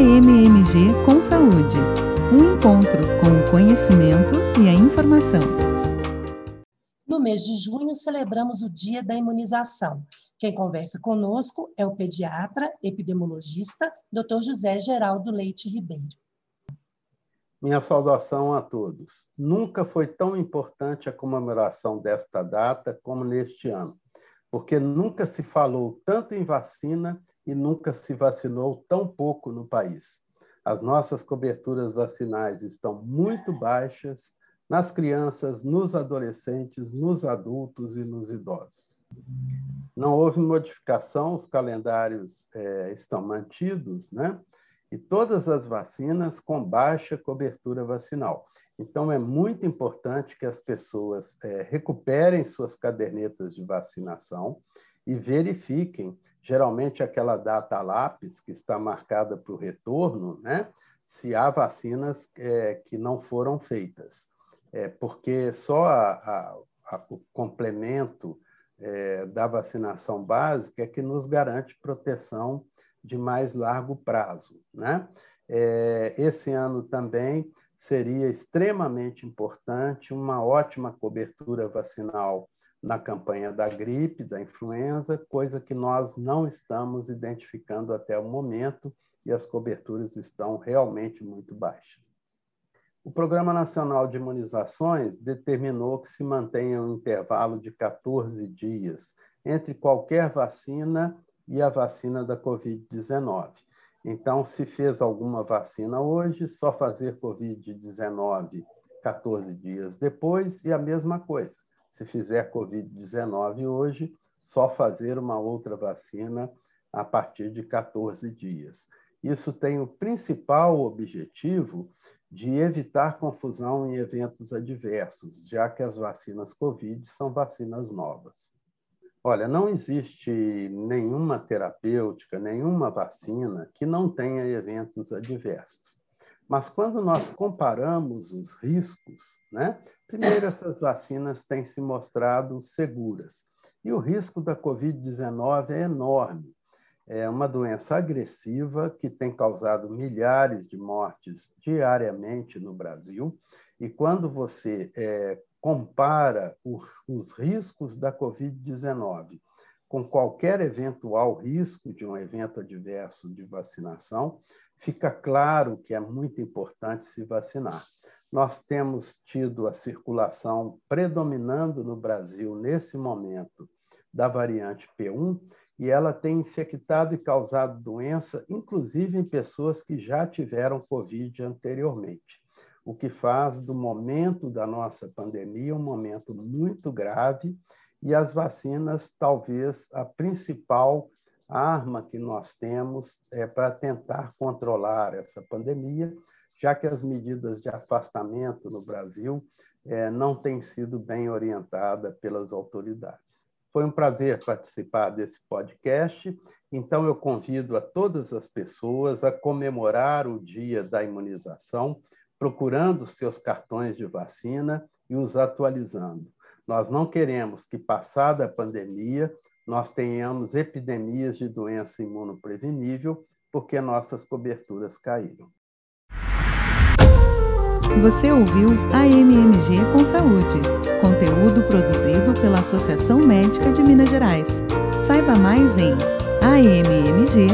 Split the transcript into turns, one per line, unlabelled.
AMMG com Saúde. Um encontro com o conhecimento e a informação.
No mês de junho, celebramos o Dia da Imunização. Quem conversa conosco é o pediatra, epidemiologista, Dr. José Geraldo Leite Ribeiro.
Minha saudação a todos. Nunca foi tão importante a comemoração desta data como neste ano, porque nunca se falou tanto em vacina e nunca se vacinou tão pouco no país. As nossas coberturas vacinais estão muito baixas nas crianças, nos adolescentes, nos adultos e nos idosos. Não houve modificação, os calendários é, estão mantidos, né? E todas as vacinas com baixa cobertura vacinal. Então, é muito importante que as pessoas é, recuperem suas cadernetas de vacinação e verifiquem, geralmente aquela data lápis que está marcada para o retorno, né? se há vacinas é, que não foram feitas. É, porque só a, a, a, o complemento é, da vacinação básica é que nos garante proteção de mais largo prazo. Né? É, esse ano também seria extremamente importante uma ótima cobertura vacinal na campanha da gripe, da influenza, coisa que nós não estamos identificando até o momento e as coberturas estão realmente muito baixas. O Programa Nacional de Imunizações determinou que se mantenha um intervalo de 14 dias entre qualquer vacina e a vacina da Covid-19. Então, se fez alguma vacina hoje, só fazer Covid-19 14 dias depois e a mesma coisa se fizer Covid-19 hoje, só fazer uma outra vacina a partir de 14 dias. Isso tem o principal objetivo de evitar confusão em eventos adversos, já que as vacinas Covid são vacinas novas. Olha, não existe nenhuma terapêutica, nenhuma vacina que não tenha eventos adversos. Mas quando nós comparamos os riscos, né? Primeiro, essas vacinas têm se mostrado seguras. E o risco da Covid-19 é enorme. É uma doença agressiva que tem causado milhares de mortes diariamente no Brasil. E quando você é, compara os riscos da Covid-19 com qualquer eventual risco de um evento adverso de vacinação, fica claro que é muito importante se vacinar. Nós temos tido a circulação predominando no Brasil nesse momento da variante P1 e ela tem infectado e causado doença, inclusive em pessoas que já tiveram Covid anteriormente, o que faz do momento da nossa pandemia um momento muito grave e as vacinas talvez a principal arma que nós temos é para tentar controlar essa pandemia, já que as medidas de afastamento no Brasil é, não têm sido bem orientadas pelas autoridades. Foi um prazer participar desse podcast, então eu convido a todas as pessoas a comemorar o dia da imunização, procurando seus cartões de vacina e os atualizando. Nós não queremos que, passada a pandemia, nós tenhamos epidemias de doença imunoprevenível, porque nossas coberturas caíram.
Você ouviu a MMG com Saúde, conteúdo produzido pela Associação Médica de Minas Gerais. Saiba mais em ammg.org.br.